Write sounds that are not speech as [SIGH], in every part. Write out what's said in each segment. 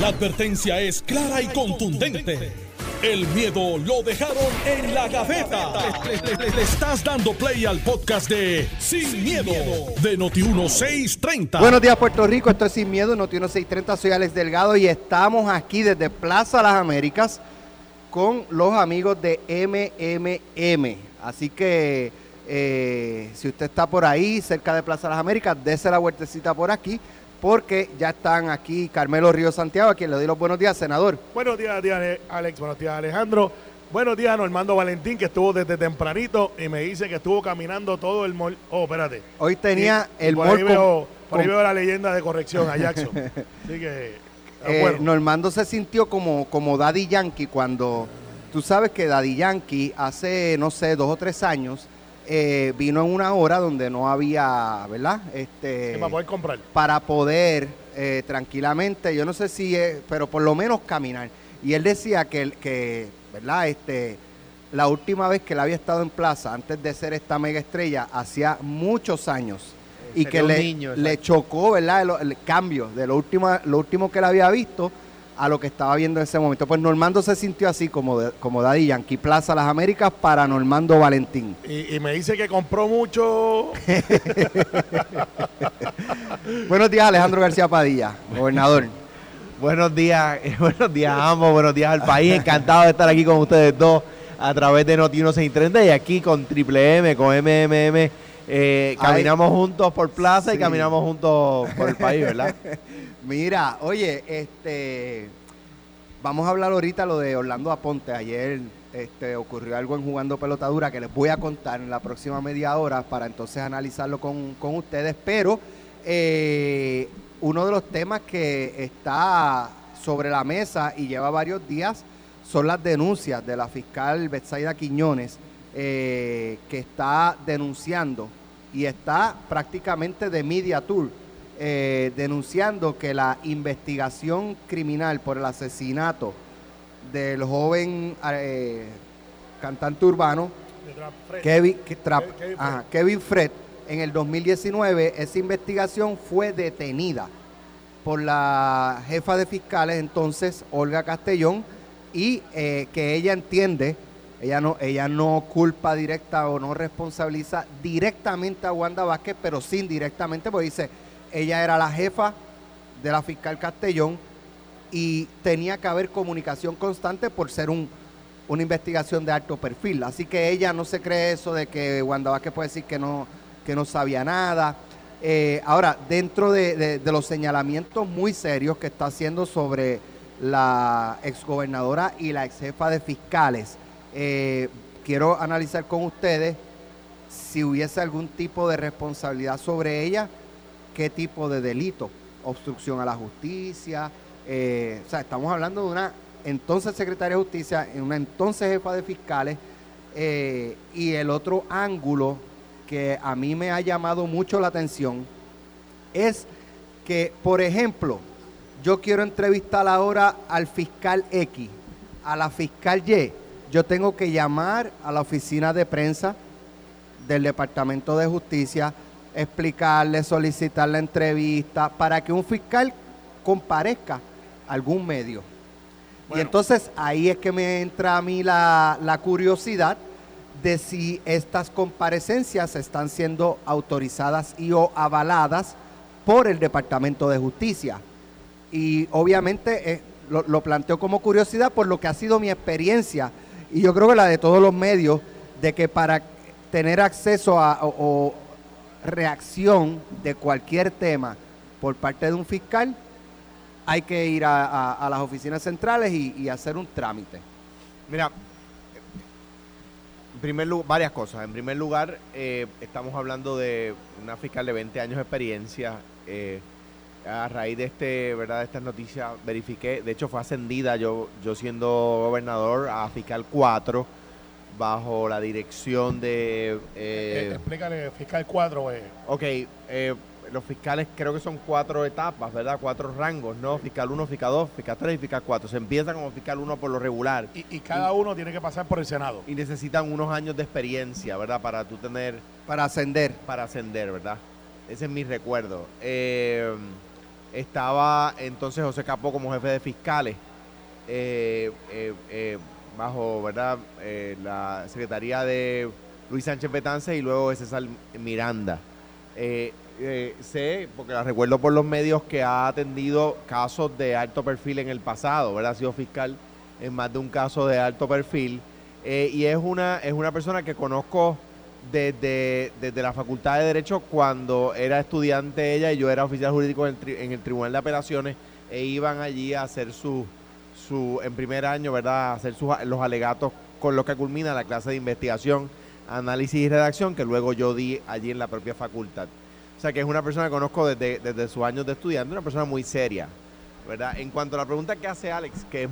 La advertencia es clara y contundente. El miedo lo dejaron en la gaveta. Le, estás dando play al podcast de Sin, miedo, de Noti1630. Buenos días, Puerto Rico. Esto es Sin Miedo, Noti 1630. Soy Alex Delgado y estamos aquí desde Plaza Las Américas con los amigos de MMM. Así que eh, si usted está por ahí, cerca de Plaza Las Américas, dése la vueltecita por aquí, porque ya están aquí Carmelo Río Santiago, a quien le doy los buenos días, senador. Buenos días, días, Alex. Buenos días, Alejandro. Buenos días, Normando Valentín, que estuvo desde tempranito y me dice que estuvo caminando todo el mall. Oh, espérate. Hoy tenía Y- el mall por ahí veo la leyenda de corrección a Jackson. [LAUGHS] Así que, Eh. Normando se sintió como, como Daddy Yankee cuando tú sabes que Daddy Yankee hace, no sé, dos o tres años eh, vino en una hora donde no había, ¿verdad? Este, para poder comprar. para poder eh, tranquilamente, yo no sé si, es, pero por lo menos caminar. Y él decía que, que, ¿verdad? Este, la última vez que él había estado en plaza, antes de ser esta mega estrella, hacía muchos años. Y Sería que le, niño, le chocó, ¿verdad? El, el cambio de lo último, lo último que él había visto a lo que estaba viendo en ese momento. Pues Normando se sintió así como, de- como Daddy Yankee, Plaza Las Américas para Normando Valentín. Y, y me dice que compró mucho. [LAUGHS] Buenos días, Alejandro García Padilla, gobernador. Buenos días, [LAUGHS] buenos días a ambos, buenos días al país. Encantado de estar aquí con ustedes dos a través de Noti 1630 y aquí con Triple M, con MMM. Eh, caminamos juntos por plaza Sí. y caminamos juntos por el país, ¿verdad? [LAUGHS] Mira, oye, este, vamos a hablar ahorita lo de Orlando Aponte. Ayer este, ocurrió algo en Jugando Pelotadura que les voy a contar en la próxima media hora para entonces analizarlo con, con ustedes. Pero eh, uno de los temas que está sobre la mesa y lleva varios días son las denuncias de la fiscal Betsaida Quiñones, eh, que está denunciando y está prácticamente de media tour, eh, denunciando que la investigación criminal por el asesinato del joven eh, cantante urbano Fred. Kevin, que- Trap- Ke- Kevin Fred. ajá, Kevin Fred, en el 2019, esa investigación fue detenida por la jefa de fiscales entonces, Olga Castellón, y eh, que ella entiende, ella no, ella no culpa directa o no responsabiliza directamente a Wanda Vázquez, pero sí indirectamente, porque dice, ella era la jefa de la fiscal Castellón y tenía que haber comunicación constante por ser un, una investigación de alto perfil. Así que ella no se cree eso de que Wanda Vázquez puede decir que no, que no sabía nada. Eh, ahora, dentro de, de- de los señalamientos muy serios que está haciendo sobre la exgobernadora y la exjefa de fiscales, eh, quiero analizar con ustedes si hubiese algún tipo de responsabilidad sobre ella, qué tipo de delito, obstrucción a la justicia, eh, o sea, estamos hablando de una entonces secretaria de justicia, una entonces jefa de fiscales, eh, y el otro ángulo que a mí me ha llamado mucho la atención es que, por ejemplo, yo quiero entrevistar ahora al fiscal X, a la fiscal Y, yo tengo que llamar a la oficina de prensa del Departamento de Justicia, explicarle, solicitar la entrevista para que un fiscal comparezca a algún medio. Y entonces ahí es que me entra a mí la, la curiosidad de si estas comparecencias están siendo autorizadas y o avaladas por el Departamento de Justicia. Y obviamente eh, lo, lo planteo como curiosidad por lo que ha sido mi experiencia y yo creo que la de todos los medios, de que para tener acceso a o, reacción de cualquier tema por parte de un fiscal, hay que ir a, a- a las oficinas centrales y, y hacer un trámite. Mira, en primer lugar, varias cosas. En primer lugar, eh, estamos hablando de una fiscal de 20 años de experiencia. eh, a raíz de este, ¿verdad? de estas noticias, verifiqué, de hecho fue ascendida yo, yo siendo gobernador a fiscal 4 bajo la dirección de... Eh, eh, explícale, fiscal 4, eh. ok, eh, los fiscales creo que son cuatro etapas, ¿verdad? Cuatro rangos, ¿no? Fiscal 1, fiscal 2, fiscal 3 y fiscal 4. Se empieza como fiscal 1 por lo regular y, y cada uno tiene que pasar por el Senado. y necesitan unos años de experiencia, ¿verdad? Para tú tener, Para ascender. para ascender, ¿verdad? Ese es mi recuerdo. Eh, Estaba entonces José Capó como jefe de fiscales, eh, eh, eh, bajo ¿verdad? La secretaría de Luis Sánchez Betance y luego de César Miranda. Sé, porque la recuerdo por los medios, que ha atendido casos de alto perfil en el pasado, ¿verdad? Ha sido fiscal en más de un caso de alto perfil. y es una, es una persona que conozco desde, desde la Facultad de Derecho cuando era estudiante ella y yo era oficial jurídico en el, Tribunal de Apelaciones e iban allí a hacer su, su en primer año, ¿verdad? A hacer sus, los alegatos con lo que culmina la clase de investigación, análisis y redacción que luego yo di allí en la propia facultad. O sea que es una persona que conozco desde, desde sus años de estudiante, una persona muy seria, ¿verdad? En cuanto a la pregunta que hace Alex, que es,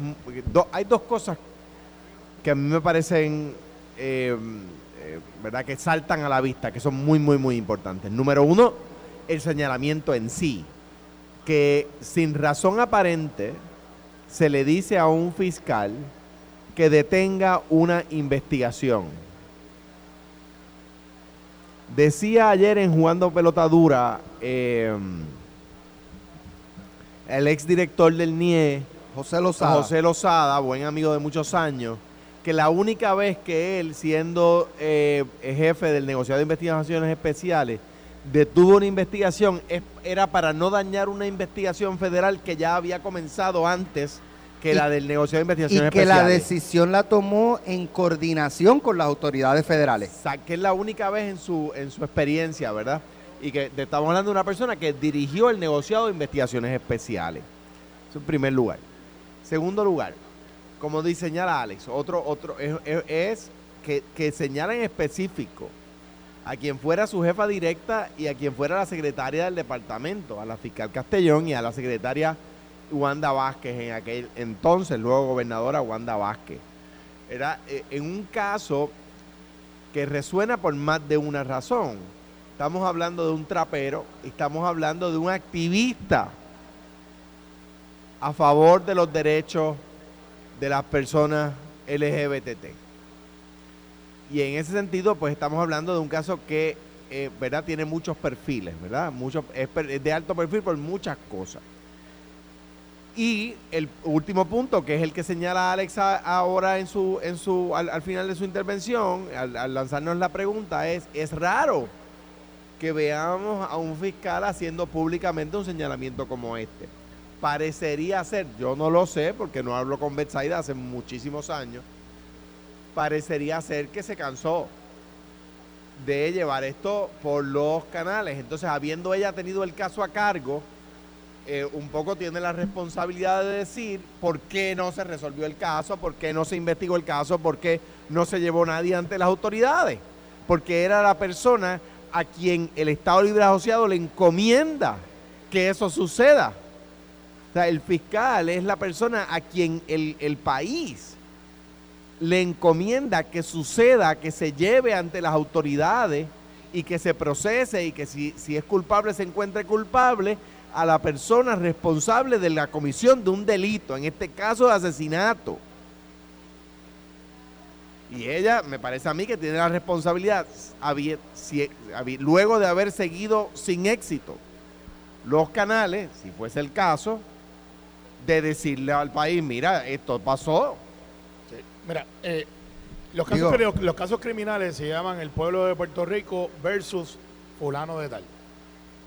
do- hay dos cosas que a mí me parecen, eh, eh, ¿verdad? Que saltan a la vista, que son muy, muy, muy importantes. Número uno, el señalamiento en sí, que sin razón aparente se le dice a un fiscal que detenga una investigación. Decía ayer en Jugando Pelota Dura eh, el exdirector del NIE, José Lozada. José Lozada, buen amigo de muchos años, que la única vez que él, siendo eh, jefe del negociado de investigaciones especiales, detuvo una investigación es- era para no dañar una investigación federal que ya había comenzado antes que Y- la del negociado de y investigaciones que la decisión la tomó en coordinación con las autoridades federales. Sa- que es la única vez en su, en su experiencia, ¿verdad? Y que te estamos hablando de una persona que dirigió el negociado de investigaciones especiales. Eso en primer lugar. Segundo lugar, como dice señala Alex, otro, otro es que, que señala en específico a quien fuera su jefa directa y a quien fuera la secretaria del departamento, a la fiscal Castellón y a la secretaria Wanda Vázquez en aquel entonces, luego gobernadora Wanda Vázquez. Era eh, en un caso que resuena por más de una razón. Estamos hablando de un trapero, estamos hablando de un activista a favor de los derechos de las personas LGBT. Y en ese sentido, pues estamos hablando de un caso que, eh, ¿verdad? Tiene muchos perfiles, ¿verdad? Muchos, es, de alto perfil por muchas cosas. Y el último punto, que es el que señala Alex ahora en su, en su, al, al final de su intervención, al, al lanzarnos la pregunta, es, es raro que veamos a un fiscal haciendo públicamente un señalamiento como este. Parecería ser, yo no lo sé porque no hablo con Betsaida hace muchísimos años, parecería ser que se cansó de llevar esto por los canales. Entonces, habiendo ella tenido el caso a cargo, eh, un poco tiene la responsabilidad de decir por qué no se resolvió el caso, por qué no se investigó el caso, por qué no se llevó nadie ante las autoridades. Porque era la persona a quien el Estado Libre Asociado le encomienda que eso suceda. O sea, el fiscal es la persona a quien el, el país le encomienda que suceda, que se lleve ante las autoridades y que se procese y que si, si es culpable se encuentre culpable a la persona responsable de la comisión de un delito, en este caso de asesinato. Y ella, me parece a mí, que tiene la responsabilidad, luego de haber seguido sin éxito los canales, si fuese el caso, de decirle al país, mira, esto pasó, Sí. Mira, eh, los, casos, Digo- los casos criminales se llaman el pueblo de Puerto Rico versus fulano de tal.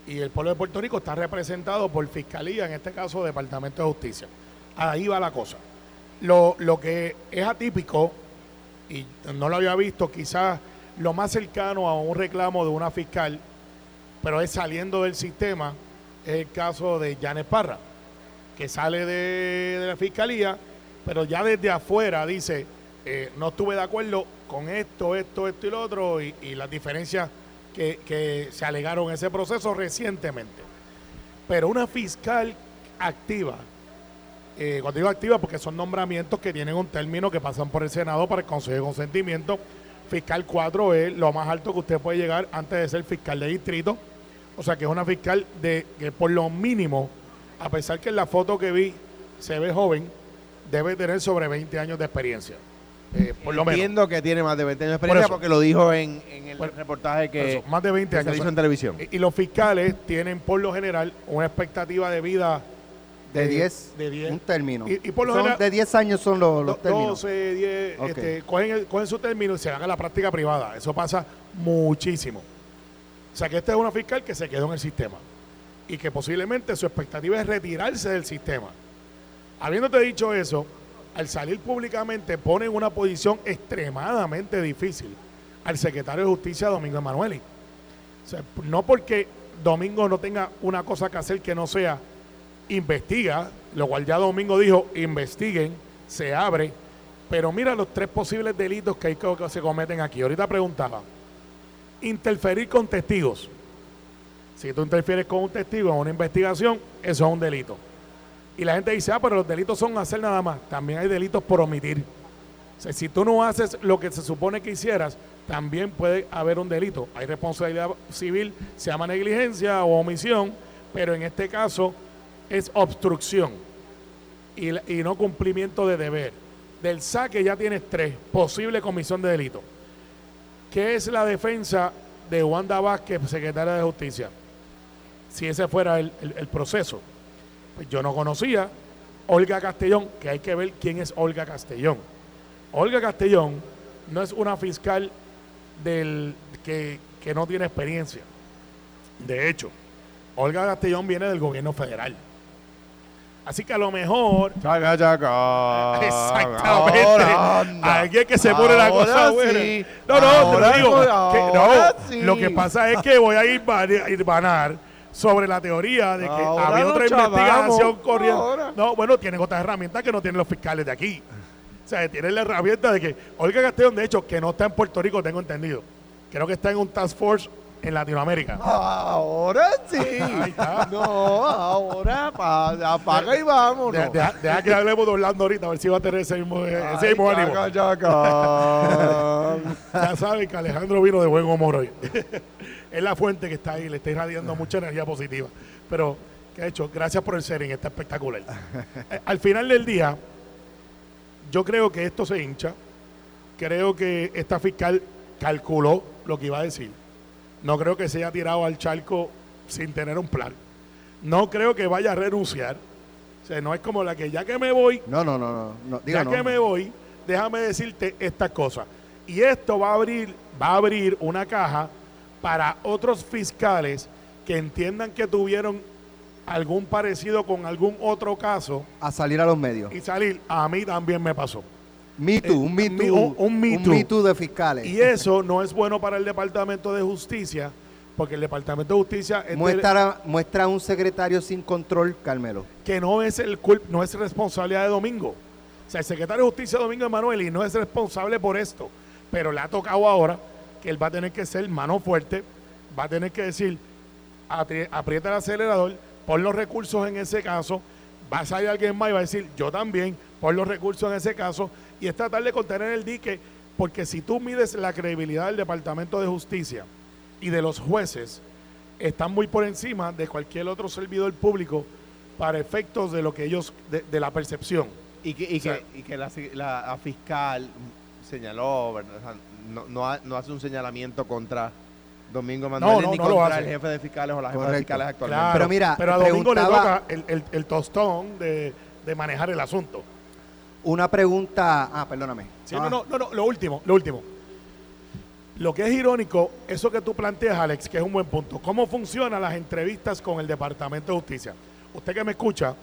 Y el pueblo de Puerto Rico está representado por Fiscalía, en este caso Departamento de Justicia. Ahí va la cosa. Lo, lo que es atípico, y no lo había visto, quizás lo más cercano a un reclamo de una fiscal, pero es saliendo del sistema, es el caso de Janet Parra, que sale de, de la fiscalía, pero ya desde afuera dice, eh, no estuve de acuerdo con esto, esto, esto y lo otro, y, las diferencias que, que se alegaron en ese proceso recientemente. Pero una fiscal activa, eh, cuando digo activa porque son nombramientos que tienen un término que pasan por el Senado para el Consejo de Consentimiento, fiscal 4 es lo más alto que usted puede llegar antes de ser fiscal de distrito, o sea que es una fiscal de que por lo mínimo, a pesar que en la foto que vi se ve joven, debe tener sobre 20 años de experiencia. eh, por lo menos. Entiendo que tiene más de 20 años de experiencia porque lo dijo en, en el Por- reportaje que, Eso, más de 20 que se años. hizo en televisión. Y, y los fiscales tienen por lo general una expectativa de vida De eh, 10, de 10. un término. Y- y por lo Son general- de 10 años son los, términos. 12, 10, Ok. este, cogen, el- cogen su término y se van a la práctica privada. Eso pasa muchísimo. O sea que esta es una fiscal que se quedó en el sistema y que posiblemente su expectativa es retirarse del sistema. Habiéndote dicho eso, al salir públicamente pone en una posición extremadamente difícil al secretario de Justicia Domingo Emanueli. No porque Domingo no tenga una cosa que hacer que no sea investiga, lo cual ya Domingo dijo, investiguen, se abre, pero mira los tres posibles delitos que, hay que se cometen aquí. Ahorita preguntaba, interferir con testigos. Si tú interfieres con un testigo en una investigación, eso es un delito. Y la gente dice, ah, pero los delitos son hacer nada más. También hay delitos por omitir. Si tú no haces lo que se supone que hicieras, también puede haber un delito. Hay responsabilidad civil, se llama negligencia o omisión, pero en este caso es obstrucción y, y no cumplimiento de deber. Del saque ya tienes tres, posible comisión de delito. ¿Qué es la defensa de Wanda Vázquez, secretaria de Justicia? Si ese fuera el, el- el proceso. Pues yo no conocía Olga Castellón, que hay que ver quién es Olga Castellón. Olga Castellón no es una fiscal del, que, que no tiene experiencia. De hecho, Olga Castellón viene del gobierno federal. Así que a lo mejor Chaca, chaca. Exactamente. Ahora. Alguien que se pone la cosa buena. sí. No, no, Ahora te lo digo. que no, sí. Lo que pasa es que voy a ir a irvanar sobre la teoría de que Ahora había otra investigación corriendo. Ahora. No, bueno, tienen otras herramientas que no tienen los fiscales de aquí. O sea, tienen la herramienta de que Olga Castellón, de hecho, que no está en Puerto Rico, tengo entendido. Creo que está en un task force en Latinoamérica. Ahora sí. [LAUGHS] Ahí está. No, ahora pa- apaga y vámonos. Deja, deja- deja que hablemos de Orlando ahorita, a ver si va a tener ese mismo, ese mismo ánimo. chaca, chaca. [LAUGHS] Ya saben que Alejandro vino de buen humor hoy. [LAUGHS] es la fuente que está ahí, le está irradiando mucha energía positiva. Pero, ¿qué ha hecho? Gracias por el sharing, está espectacular. [LAUGHS] Eh, Al final del día, yo creo que esto se hincha. Creo que esta fiscal calculó lo que iba a decir. No creo que se haya tirado al charco sin tener un plan. No creo que vaya a renunciar. O sea, no es como la que ya que me voy, No, no, no, no. no, diga ya no. que me voy, déjame decirte estas cosas. Y esto va a abrir, va a abrir una caja para otros fiscales que entiendan que tuvieron algún parecido con algún otro caso A salir a los medios. y salir. A mí también me pasó. Me Too, un Me Eh, Too. un- un Me Too. Me Too de fiscales. Y eso no es bueno para el Departamento de Justicia, porque el Departamento de Justicia es de- muestra, muestra un secretario sin control, Carmelo. que no es el no es responsabilidad de Domingo. O sea, el secretario de Justicia Domingo Emanueli no es responsable por esto, pero le ha tocado ahora que él va a tener que ser mano fuerte, va a tener que decir, "Apri- aprieta el acelerador, pon los recursos en ese caso, va a salir alguien más y va a decir, yo también, pon los recursos en ese caso, y es tratar de contener el dique, porque si tú mides la credibilidad del Departamento de Justicia y de los jueces, están muy por encima de cualquier otro servidor público para efectos de lo que ellos, de, de la percepción. Y que, y O sea, que, y que la, la- la fiscal señaló, ¿verdad? No, no, ha- no hace un señalamiento contra Domingo Manuel no, ni no lo contra el jefe de fiscales o la jefa de fiscales actualmente. Claro, Pero mira, pero a Domingo le toca el, el- el tostón de, de manejar el asunto. Una pregunta. Ah, perdóname. Sí, Ah, no, no, no, no, lo último, lo último. Lo que es irónico, eso que tú planteas, Alex, que es un buen punto. ¿Cómo funcionan las entrevistas con el Departamento de Justicia? Usted que me escucha,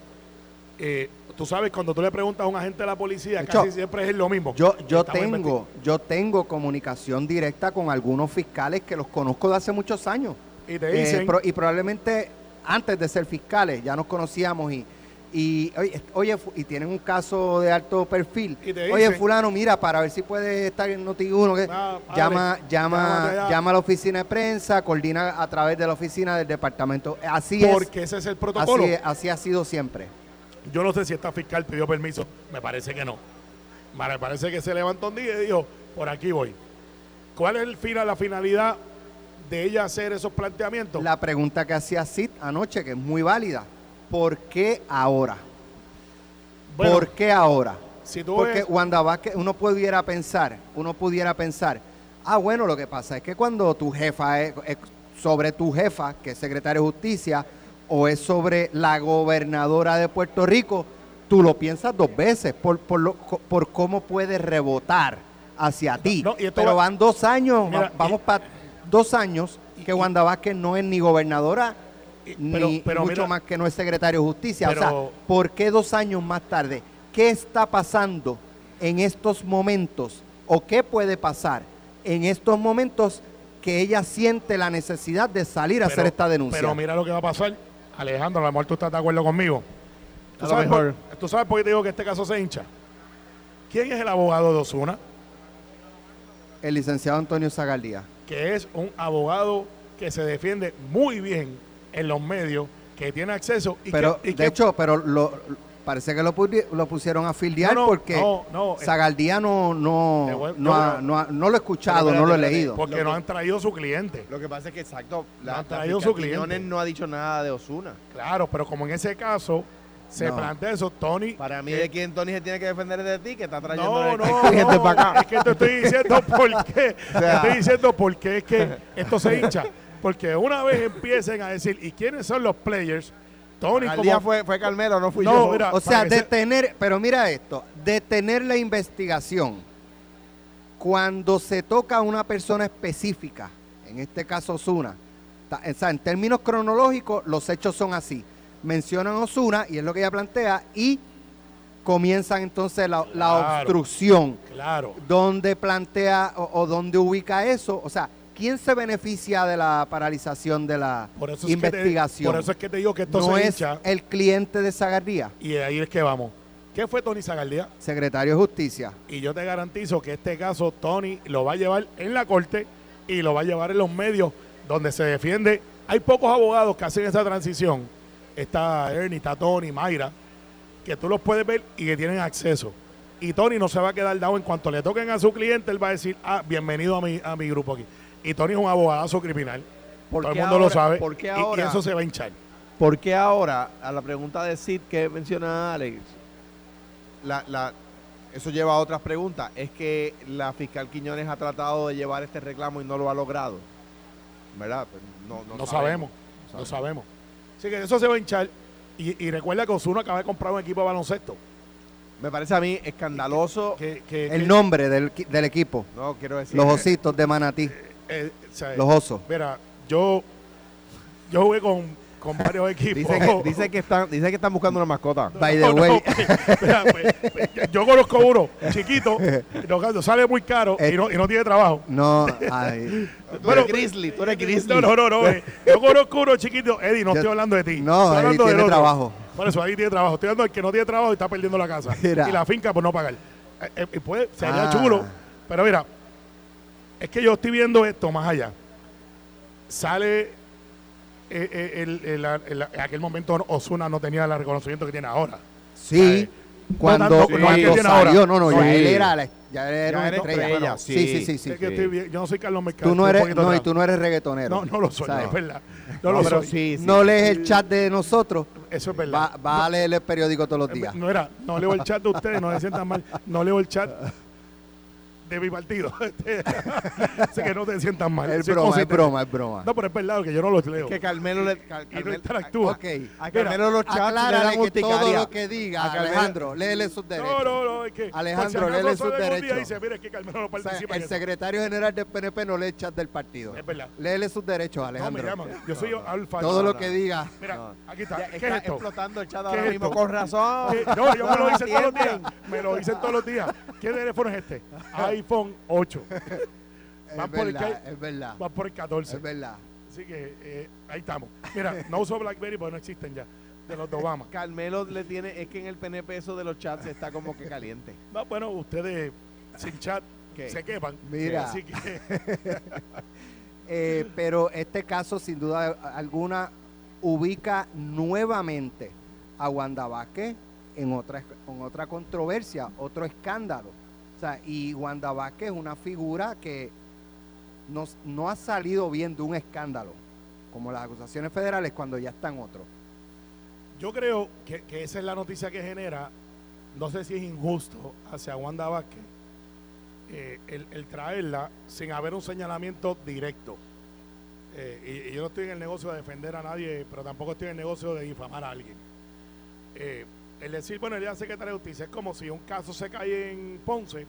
eh, tú sabes, cuando tú le preguntas a un agente de la policía, De casi hecho, siempre es lo mismo. Yo, yo tengo, yo tengo comunicación directa con algunos fiscales que los conozco de hace muchos años. Y te Eh, dicen, pro- y probablemente antes de ser fiscales ya nos conocíamos y, y oye, y tienen un caso de alto perfil. Y te Oye, fulano, mira, para ver si puede estar en Noti1, que Ah, llama, llama, llama a la oficina de prensa, coordina a través de la oficina del departamento. Así es. porque ese es el protocolo. Así, así ha sido siempre. Yo no sé si esta fiscal pidió permiso, me parece que no. Me parece que se levantó un día y dijo, por aquí voy. ¿Cuál es el final, la finalidad de ella hacer esos planteamientos? La pregunta que hacía Sid anoche, que es muy válida. ¿Por qué ahora? Bueno, ¿Por qué ahora? si tú Porque ves, Wanda Vázquez, uno pudiera pensar, uno pudiera pensar, ah, bueno, lo que pasa es que cuando tu jefa es, es sobre tu jefa, que es secretaria de justicia, o es sobre la gobernadora de Puerto Rico, tú lo piensas dos veces por, por, lo- por cómo puede rebotar hacia ti. no, Pero va- van dos años, Mira, vamos y- para dos años que y- Wanda Vázquez no es ni gobernadora ni pero- mucho mira, más que no es secretario de justicia. o sea, ¿por qué dos años más tarde? ¿Qué está pasando en estos momentos? ¿O qué puede pasar en estos momentos que ella siente la necesidad de salir a hacer esta denuncia? Pero mira lo que va a pasar. Alejandro, a lo mejor tú estás de acuerdo conmigo. ¿Tú A lo sabes, mejor. por, ¿Tú sabes por qué te digo que este caso se hincha? ¿Quién es el abogado de Osuna? El licenciado Antonio Zagaldía. Que es un abogado que se defiende muy bien en los medios, que tiene acceso y Pero, que, y de que- hecho, pero lo, parece que lo, pusieron a filiar No, no, porque no, no, eh. Zagaldía no, no, no, ha- no ha- no lo he escuchado, no lo he espérate, leído. porque Lo no que- han traído su cliente. Lo que pasa es que, exacto, la, ha la traído su cliente. No ha dicho nada de Osuna. Claro, pero como en ese caso se No. plantea eso, Tony. Para mí, que- de quién Tony se tiene que defender es de ti, que está trayendo cliente no, para acá. es que te estoy diciendo [LAUGHS] por qué. O sea- Te estoy diciendo por qué es que esto se [LAUGHS] hincha. Porque una vez empiecen a decir, ¿y quiénes son los players? Tony Al día fue, fue Carmelo, no fui No, yo. mira, O sea, se- detener, pero mira esto, detener la investigación cuando se toca a una persona específica, en este caso Osuna, o sea, en términos cronológicos los hechos son así. Mencionan Osuna, y es lo que ella plantea, y comienzan entonces la, obstrucción. Claro. ¿Dónde plantea o, o dónde ubica eso? O sea, ¿quién se beneficia de la paralización de la Por eso, es que te, investigación? por eso es que te digo que esto no se es hincha. el cliente de Zagardía, Y ahí es que vamos. ¿Qué fue Tony Zagaldía? secretario de Justicia. Y yo te garantizo que este caso Tony lo va a llevar en la corte y lo va a llevar en los medios donde se defiende. Hay pocos abogados que hacen esa transición. Está Ernie, está Tony, Mayra, que tú los puedes ver y que tienen acceso. Y Tony no se va a quedar dado en cuanto le toquen a su cliente, él va a decir, ah, bienvenido a mi, a mi grupo aquí. Y Tony es un abogadazo criminal. ¿Por Todo el mundo lo ahora- sabe. por qué y- y, ahora? eso se va a hinchar. ¿Por qué ahora, a la pregunta de Sid que menciona Alex, la, la, eso lleva a otras preguntas? ¿Es que la fiscal Quiñones ha tratado de llevar este reclamo y no lo ha logrado? ¿Verdad? Pues no, no, No, sabemos, no sabemos. Así que eso se va a hinchar. Y, y recuerda que Osuna acaba de comprar un equipo de baloncesto. Me parece a mí escandaloso. Que, que- El nombre del, del equipo, No, quiero decir. los ositos de Manatí, eh, o sea, los osos. Mira, yo, yo jugué con, con varios [LAUGHS] equipos. Dice que, dice, que están, dice que están buscando una mascota. By the way. pues, mira, pues, pues, yo- yo conozco uno chiquito, [LAUGHS] sale muy caro y no, y no tiene trabajo. No, ay, [LAUGHS] Tú eres Grizzly, tú eres Grizzly. No, no, no, no. eh, Yo conozco uno chiquito. Eddie, no Yo- estoy hablando de ti. no, Estoy hablando del tiene otro. trabajo. Por eso, ahí tiene trabajo. Estoy hablando del que no tiene trabajo y está perdiendo la casa. Mira. Y la finca por no pagar. Eh, eh, puede, sería Ah. chulo. Pero mira, es que yo estoy viendo esto más allá. Sale. eh, eh, el- el- el- en aquel momento Osuna no tenía el reconocimiento que tiene ahora. sí, cuando, no tanto como cuando que tiene salió, no, no, Sí. ya él era, la- ya él era Ya una estrella. estrella, sí, sí. sí, sí, sí. Es que estoy bien- yo no soy Carlos Mercado. Tú no eres, no, y tú no eres reggaetonero. No, no lo soy, no, ¿sabes? es verdad. No, No, lo pero soy. sí, sí. no lees el chat de nosotros, Eso es verdad. va, va a leer el periódico todos los días. No era, no leo el chat de ustedes, no se sientan mal. No leo el chat de mi partido. [LAUGHS] Así que no te sientan mal. Es broma, es broma, es broma. No, pero es verdad que yo no los leo. que Carmelo le. Car- y no Carmel- interactúa. Ok. a Carmelo los chats le que todo lo que diga, Alejandro, léele sus derechos. No, no, no, es que. Alejandro, si léele sus derechos. Dice, mira, es que Carmelo no O sea, participa. el eso". secretario general del PNP no lee el chat del partido. Es verdad. Léele sus derechos, No, me Alejandro. Yo soy alfa. todo No, lo no. que diga. Mira, No. aquí está. ¿Qué está es esto? explotando el chat ¿Qué ahora es mismo. esto? Con razón. No, yo me lo hice todos los días. [LAUGHS] Me lo hice todos los días. ¿Qué teléfono es este? iPhone 8. [LAUGHS] Es Van por el verdad, que- es verdad. Va por el 14. Es verdad. Así que eh, ahí estamos. Mira, no uso BlackBerry porque no existen ya. De los de Obama. [LAUGHS] Carmelo le tiene. Es que en el PNP eso de los chats está como que caliente. No, bueno, ustedes sin chat ¿Qué? se quepan. Mira. Así que [LAUGHS] Eh, pero este caso, sin duda alguna, ubica nuevamente a Wanda Vázquez en otra, en otra controversia, otro escándalo. Y Wanda Vázquez es una figura que no, ha salido bien de un escándalo, como las acusaciones federales cuando ya están otros. yo creo que, esa es la noticia que genera no sé si es injusto hacia Wanda Vázquez eh, el, traerla sin haber un señalamiento directo. Eh, y, y yo no estoy en el negocio de defender a nadie, pero tampoco estoy en el negocio de difamar a alguien. Eh, el decir, bueno, el día secretario de Justicia es como si un caso se cae en Ponce.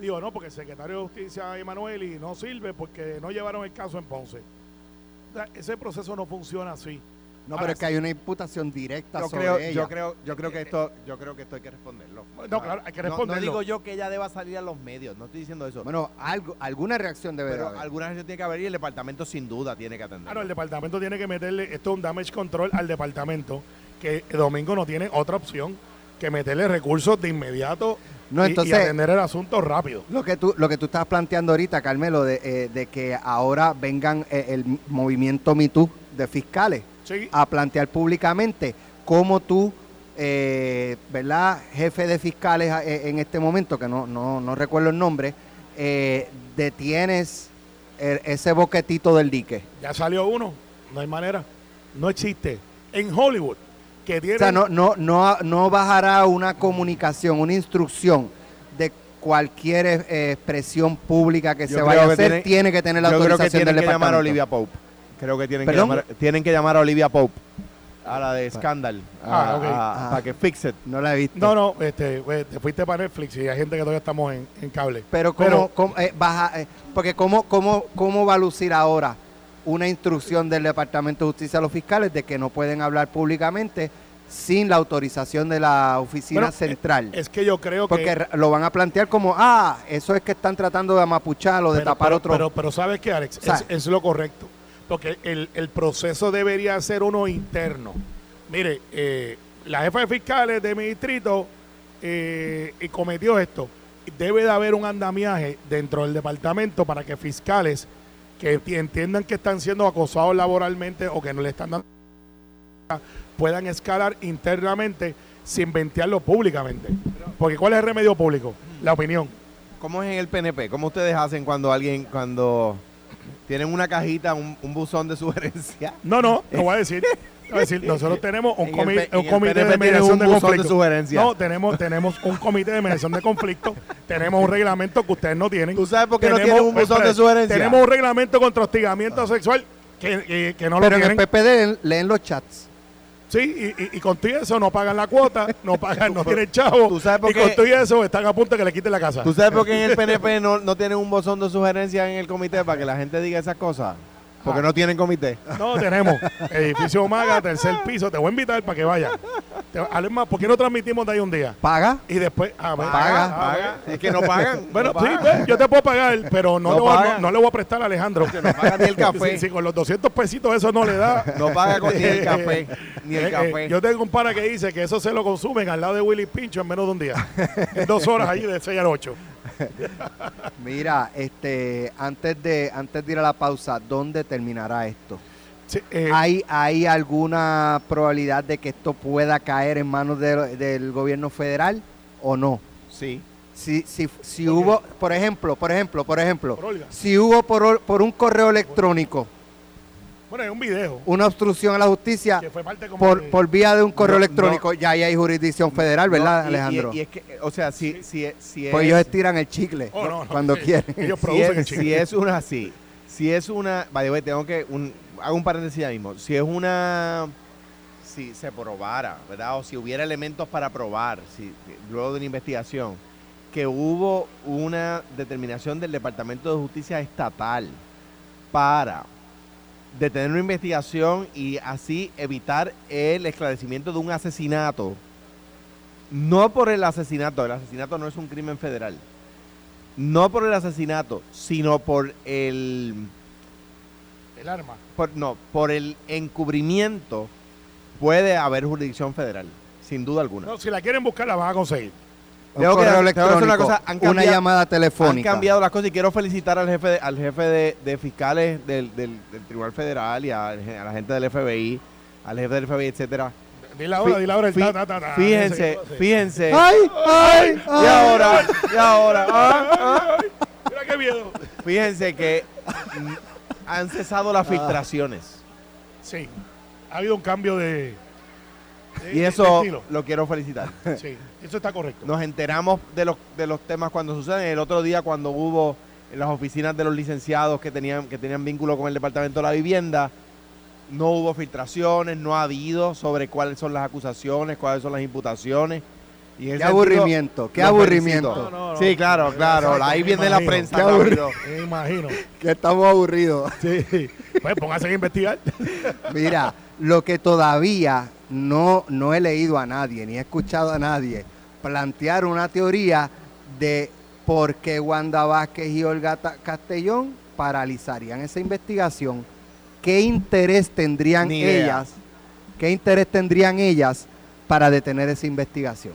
Digo, no, porque el secretario de Justicia, Emanuel, y no sirve porque no llevaron el caso en Ponce. O sea, ese proceso no funciona así. No, Ahora, pero es que hay una imputación directa Yo sobre creo, ella. yo creo, yo creo que esto, yo creo que esto hay que responderlo. No, claro, hay que No- No, responderlo. digo yo que ella deba salir a los medios, no estoy diciendo eso. Bueno, algo, alguna reacción debe de pero haber. alguna gente tiene que haber y el departamento sin duda tiene que atender. Claro, el departamento tiene que meterle, esto es un damage control al departamento, que domingo no tiene otra opción que meterle recursos de inmediato No, y- y, entonces- atender el asunto rápido. Lo que tú, lo que tú estás planteando ahorita, Carmelo, de, eh, de que ahora vengan eh, el movimiento MeToo de fiscales Sí, a plantear públicamente cómo tú, eh, ¿verdad? Jefe de fiscales en este momento, que no, no, no recuerdo el nombre, detienes el- ese boquetito del dique. ya salió uno, no hay manera, no existe. En Hollywood, que. O sea, no, no, no, no bajará una comunicación, una instrucción de cualquier eh, expresión pública que Yo se vaya a hacer, tiene- tiene que tener la Yo creo que autorización tienen del que llamar a. Olivia Pope. Creo que tienen que, llamar, tienen que llamar a Olivia Pope, a la de Scandal, Ah, ok. Ah. para que fix it. No la he visto. No, no, este, pues, te fuiste para Netflix y hay gente que todavía estamos en, en cable. Pero cómo, Pero- cómo, eh, baja, eh, porque cómo, cómo, cómo va a lucir ahora una instrucción del Departamento de Justicia a los fiscales de que no pueden hablar públicamente sin la autorización de la oficina Bueno, central. Es que yo creo porque que... r- lo van a plantear como, ah, eso es que están tratando de amapuchar o de pero, tapar pero, otro. Pero, pero ¿sabes qué, Alex? O sea- es, es lo correcto. Porque el, el proceso debería ser uno interno. Mire, eh, la jefa de fiscales de mi distrito eh, y cometió esto. Debe de haber un andamiaje dentro del departamento para que fiscales que enti- entiendan que están siendo acosados laboralmente o que no le están dando puedan escalar internamente sin ventearlo públicamente. Porque ¿cuál es el remedio público? La opinión. ¿Cómo es en el PNP? ¿Cómo ustedes hacen cuando alguien, cuando tienen una cajita, un, un buzón de sugerencia? No, no, lo voy a [LAUGHS] decir. A decir, nosotros tenemos un, el comité de tienen mediación de conflicto. No, tenemos, tenemos un comité de mediación de conflicto. [LAUGHS] tenemos un reglamento que ustedes no tienen. ¿Tú sabes por qué no Tenemos- tienen un buzón de sugerencia? Tenemos un reglamento contra hostigamiento sexual que, que- que no Pero lo en el tienen. PPD leen, leen los chats. Sí, y, y, y con todo eso no pagan la cuota, no pagan, no [LAUGHS] tienen chavo. ¿Tú sabes por y con qué? todo eso están a punto de que le quiten la casa. ¿Tú sabes por qué en el PNP no, no tienen un buzón de sugerencia en el comité para que la gente diga esas cosas? Porque Ah. no tienen comité. No, tenemos. Edificio Maga, tercer piso. Te voy a invitar para que vayas. Te- Además, ¿por qué no transmitimos de ahí un día? ¿Paga? Y después. ah, Paga, ah, paga. bueno. Es que no pagan. [LAUGHS] Bueno, no sí, pagan. yo te puedo pagar, pero no, No le voy, a- pagan. no- no le voy a prestar a Alejandro. Que no pagan ni el [LAUGHS] café. Si, si con los 200 pesitos eso no le da. [LAUGHS] No paga con ni el café. Ni Eh, el eh, café. yo tengo un pana que dice que eso se lo consumen al lado de Willy Pincho en menos de un día. en dos horas allí de 6 a 8. [LAUGHS] Mira, este, antes de, antes de ir a la pausa, ¿dónde terminará esto? Sí, eh, ¿Hay, ¿Hay alguna probabilidad de que esto pueda caer en manos de- del gobierno federal o no? Sí. Si, si, si hubo, por ejemplo, por ejemplo, por ejemplo, Por si hubo por, or- por un correo electrónico bueno, es un video una obstrucción a la justicia que fue parte como por, de- por vía de un correo No, electrónico, ya ahí hay jurisdicción federal, ¿verdad, No, y- y- Alejandro? Y, es que, o sea, si, si, si pues es, ellos estiran el chicle Oh, no, no, cuando sí. quieren. Ellos si producen el es, chicle. si es una así, si es una, way, tengo que, un, hago un paréntesis ya mismo, si es una, si se probara, ¿verdad? O si hubiera elementos para probar, si luego de una investigación, que hubo una determinación del Departamento de Justicia Estatal para detener una investigación y así evitar el esclarecimiento de un asesinato. No por el asesinato, el asesinato no es un crimen federal. No por el asesinato, sino por el el arma. por, no, por el encubrimiento puede haber jurisdicción federal, sin duda alguna. No, si la quieren buscar, la van a conseguir. Un Tengo que- correo hacer una cosa, han una cambiado- llamada Han telefónica. cambiado las cosas y quiero felicitar al jefe de, al jefe de, de fiscales del, del- del Tribunal Federal y a, a la gente del FBI, al jefe del FBI, etcétera. Dile ahora, dile ahora el fí- ta, ta, ta, ta, Fíjense, fíjense. ¡Ay! ¡Ay! Y ay! ahora, y ahora, ah, ah. Mira qué miedo. fíjense que han cesado las filtraciones. Sí, ha habido un cambio de- Y eso lo quiero felicitar. Sí, eso está correcto. Nos enteramos de los, de los temas cuando suceden. El otro día cuando hubo en las oficinas de los licenciados que tenían, que tenían vínculo con el Departamento de la Vivienda, no hubo filtraciones, no ha habido sobre cuáles son las acusaciones, cuáles son las imputaciones. Y Qué aburrimiento, qué aburrimiento. felicito. No, no, no. Sí, claro, claro. Ahí viene la prensa. Qué rápido. Me imagino. Que estamos aburridos. Sí. Pues póngase a investigar. Mira, lo que todavía no, no he leído a nadie, ni he escuchado a nadie plantear una teoría de por qué Wanda Vázquez y Olga Castellón paralizarían esa investigación. ¿Qué interés tendrían ellas? ¿Qué interés tendrían ellas para detener esa investigación?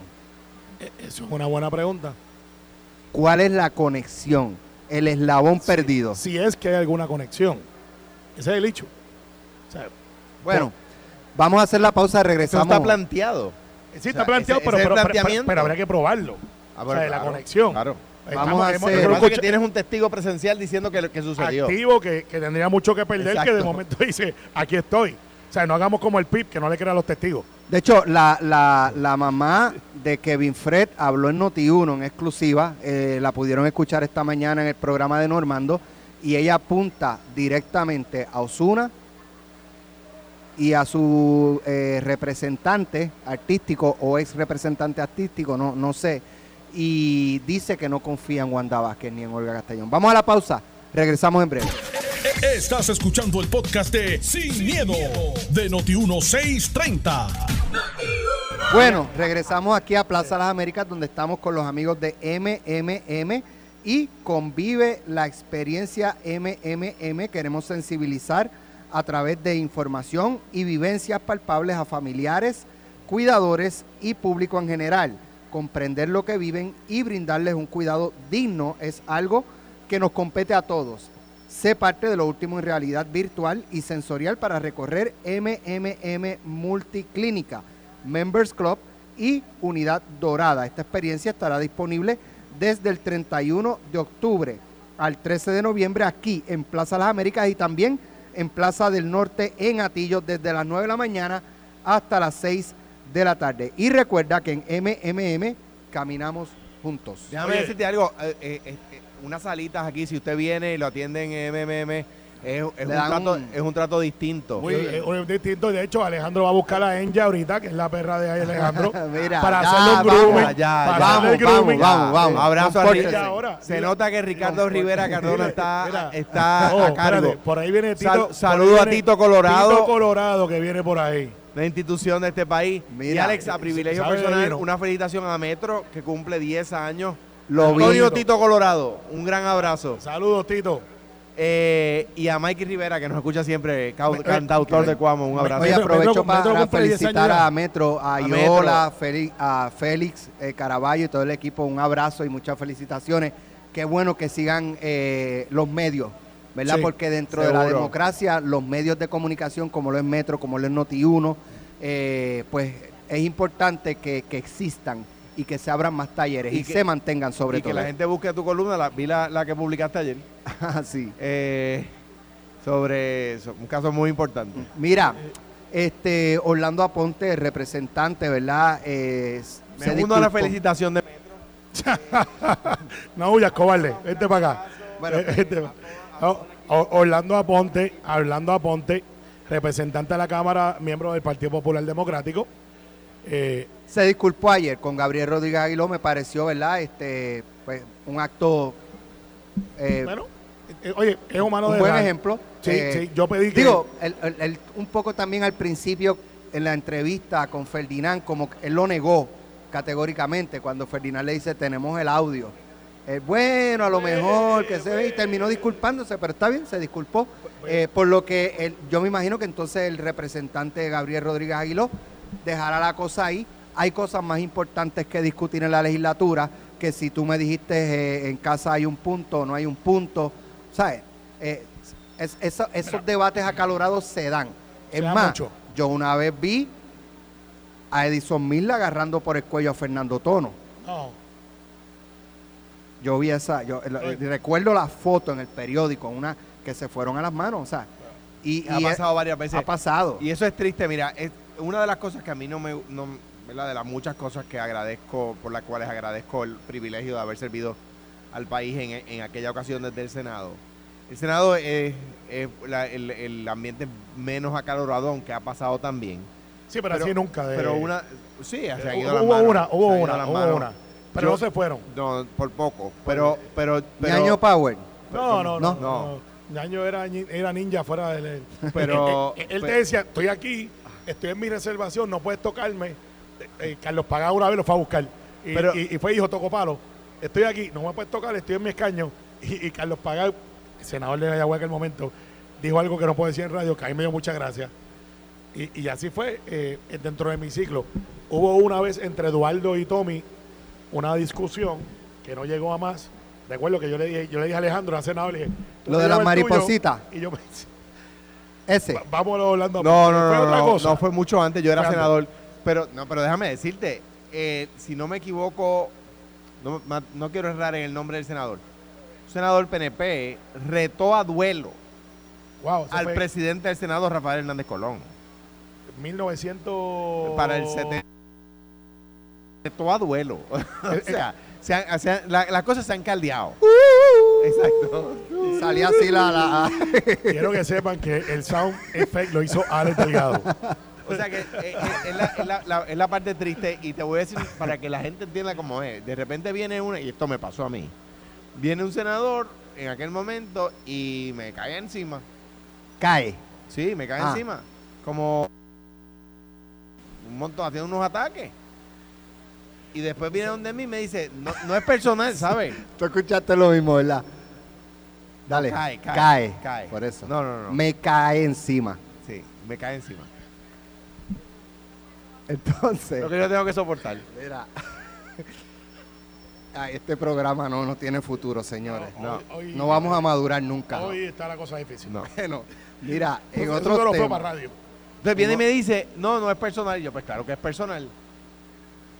Eso es una buena pregunta. ¿Cuál es la conexión? El eslabón perdido. Si es que hay alguna conexión. Ese es el hecho. O sea, Bueno, vamos a hacer la pausa, Eso regresamos. está planteado. sí O está sea, planteado, ese- pero, ese es el pero, pero- planteamiento. pero habría que probarlo. Ah, o sea, de la claro, conexión. Claro. Vamos a hacer- Lo que tienes un testigo presencial diciendo que, que sucedió. activo que, que tendría mucho que perder, que de momento [LAUGHS] dice, aquí estoy. O sea, no hagamos como el PIB, que no le crea a los testigos. De hecho, la, la, la mamá de Kevin Fred habló en Noti1 en exclusiva, eh, la pudieron escuchar esta mañana en el programa de Normando, y ella apunta directamente a Osuna y a su eh, representante artístico o ex representante artístico, no, no sé, y dice que no confía en Wanda Vázquez ni en Olga Castellón. Vamos a la pausa, regresamos en breve. Estás escuchando el podcast de Sin, miedo, de Noti1630. Bueno, regresamos aquí a Plaza Las Américas donde estamos con los amigos de MMM y convive la experiencia MMM. Queremos sensibilizar a través de información y vivencias palpables a familiares, cuidadores y público en general. Comprender lo que viven y brindarles un cuidado digno es algo que nos compete a todos. Sé parte de lo último en realidad virtual y sensorial para recorrer MMM Multiclínica, Members Club y Unidad Dorada. Esta experiencia estará disponible desde el 31 de octubre al 13 de noviembre aquí en Plaza Las Américas y también en Plaza del Norte en Atillo desde las 9 de la mañana hasta las 6 de la tarde. Y recuerda que en MMM caminamos juntos. Déjame Oye. decirte algo. eh, eh, eh, eh, unas salitas aquí, si usted viene y lo atienden en MMM, es, es un, trato, un- es un trato distinto. Muy distinto. De hecho, Alejandro va a buscar a Enya ahorita, que es la perra de Alejandro, [LAUGHS] Mira, para ya, hacerle un grooming. ya, ya, para vamos, hacerle vamos, grooming. vamos, vamos. Abrazo a. Ahora, Se nota que Ricardo. Rivera Cardona está, mira. está [LAUGHS] Oh, a cargo. espérate, por ahí viene Tito. Sal- saludo a Tito Colorado. Tito Colorado que viene por ahí. La institución de este país. y Mira, Alex, a privilegio personal, una felicitación a Metro, que cumple 10 años. Lo. Antonio Tito Colorado, un gran abrazo. Saludos, Tito. Eh, y a Mikey Rivera, que nos escucha siempre, cantautor de Cuamo, un abrazo. Oye, aprovecho para cumple 10 felicitar a Metro, a, A Iola, a Félix eh, Caraballo y todo el equipo. Un abrazo y muchas felicitaciones. Qué bueno que sigan eh, los medios, ¿verdad? Sí, Porque dentro de la democracia, los medios de comunicación, como lo es Metro, como lo es Noti1, eh, pues es importante que, que existan y que se abran más talleres y, Y que- se mantengan sobre y todo. que la gente busque tu columna, la, vi la, la que publicaste ayer, [LAUGHS] sí. eh, sobre eso, un caso muy importante. Mira, este Orlando Aponte, representante, ¿verdad? Eh, Me se uno a la felicitación de [LAUGHS] No huyas, cobarde. Vente para acá. Bueno. Eh, vente pa- No, O- Orlando Aponte, Orlando Aponte, representante de la Cámara, miembro del Partido Popular Democrático. Eh, Se disculpó ayer con Gabriel Rodríguez Aguiló, me pareció, ¿verdad? Este, pues, un acto, eh, bueno, eh, oye, es humano un de buen ejemplo. Sí, sí, yo pedí que. Digo, el- el- el- un poco también al principio en la entrevista con Ferdinand, como él lo negó categóricamente cuando Ferdinand le dice, tenemos el audio. Bueno, a lo mejor que se ve y terminó disculpándose, pero está bien, se disculpó. Por lo que él- yo me imagino que entonces el representante Gabriel Rodríguez Aguiló dejará la cosa ahí. Hay cosas más importantes que discutir en la legislatura, que si tú me dijiste eh, en casa hay un punto o no hay un punto, ¿sabes? Eh, es- eso- esos debates acalorados se dan. Es más, mucho. yo una vez vi a Edison Mil agarrando por el cuello a Fernando Tono. No, Yo vi esa, yo eh, Oye. recuerdo la foto en el periódico, una que se fueron a las manos, o sea, y, Ha y pasado varias veces. ha pasado. Y eso es triste, mira, es- una de las cosas que a mí no me, no, ¿verdad? de las muchas cosas que agradezco, por las cuales agradezco el privilegio de haber servido al país en, en aquella ocasión desde el Senado. El Senado es, es la- el, el ambiente menos acalorado, aunque ha pasado también. Sí, pero, así nunca. de- Pero una, sí, se han Eh, ido las hubo manos, una, hubo una, hubo una. Pero Yo- no se fueron. No, por poco. Pero, pero, pero, Ñaño Power. No, no, no. No. no. Ñaño era, era ninja fuera del. Pero- él, [LAUGHS] él te decía: Estoy aquí, estoy en mi reservación, no puedes tocarme. Eh, eh, Carlos Pagá una vez lo fue a buscar. Y, Pero- y- y fue y dijo: Toco palo. Estoy aquí, no me puedes tocar, estoy en mi escaño. Y, y Carlos Pagá, senador de Mayagüez en aquel momento, dijo algo que no puedo decir en radio, que a mí me dio mucha gracia. Y, y así fue eh, dentro de mi ciclo. Hubo una vez entre Eduardo y Tommy una discusión que no llegó a más. Recuerdo que yo le dije, yo le dije a Alejandro, a senador, le dije, Lo de las maripositas. Y yo me Ese. va- vámonos hablando. No, no, fue no, otra no, cosa. no fue mucho antes, yo era Fue antes. senador. Pero, no, pero déjame decirte, eh, si no me equivoco, no, ma- no quiero errar en el nombre del senador. Un senador PNP retó a duelo Wow, eso al fue presidente del Senado, Rafael Hernández Colón, 1900 para el 70. Retó a duelo. [LAUGHS] o sea, se han- se han- la- las cosas se han caldeado. Exacto. Salía así la... la- Quiero que sepan que el sound effect lo hizo Alex Delgado. O sea que eh, eh, es, la, es la- la- es la parte triste y te voy a decir para que la gente entienda cómo es. De repente viene una, y esto me pasó a mí, viene un senador en aquel momento y me cae encima. Cae. Sí, me cae Ah. encima. Como un montón, haciendo unos ataques. Y después viene donde mí y me dice, no, no es personal, ¿sabes? Tú escuchaste lo mismo, ¿verdad? Dale. Cae, cae, Cae. cae. Por eso. No, no, no. Me cae encima. Sí, me cae encima. Entonces... Lo que yo tengo que soportar. Mira. [LAUGHS] Ay, este programa no, no tiene futuro, señores. No, No, hoy- hoy- no vamos a madurar nunca. Hoy está la cosa difícil. No. Bueno, mira, [LAUGHS] en Eso otros te lo para radio. Entonces viene y me dice, no, no es personal. Y yo, pues claro que es personal.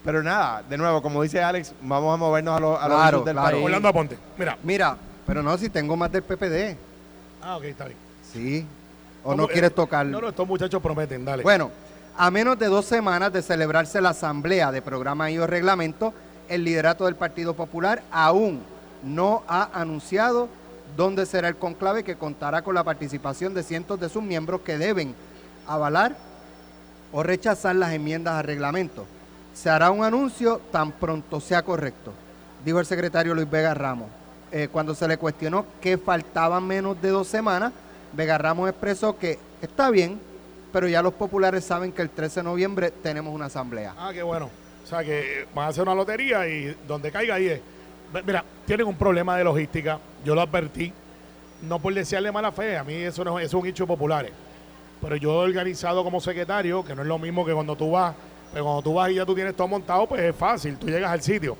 Pero nada, de nuevo, como dice Alex, vamos a movernos a, los a los Claro, issues del claro. país. Orlando Aponte. Mira. Mira, pero no, si tengo más del PPD. Ah, ok, está bien. Sí. ¿O ¿Cómo no que- quieres tocar? No, no, estos muchachos prometen, dale. Bueno, a menos de dos semanas de celebrarse la asamblea de programa y o reglamento, el liderato del Partido Popular aún no ha anunciado dónde será el conclave que contará con la participación de cientos de sus miembros que deben avalar o rechazar las enmiendas al reglamento. Se hará un anuncio tan pronto sea correcto, dijo el secretario Luis Vega Ramos. Eh, cuando se le cuestionó que faltaban menos de dos semanas, Vega Ramos expresó que está bien, pero ya los populares saben que el 13 de noviembre tenemos una asamblea. Ah, qué bueno. O sea, que van a hacer una lotería y donde caiga ahí es. Mira, tienen un problema de logística. Yo lo advertí. No por desearle mala fe. A mí eso no es, un hecho popular. Pero yo he organizado como secretario, que no es lo mismo que cuando tú vas. Pero cuando tú vas y ya tú tienes todo montado, pues es fácil. Tú llegas al sitio.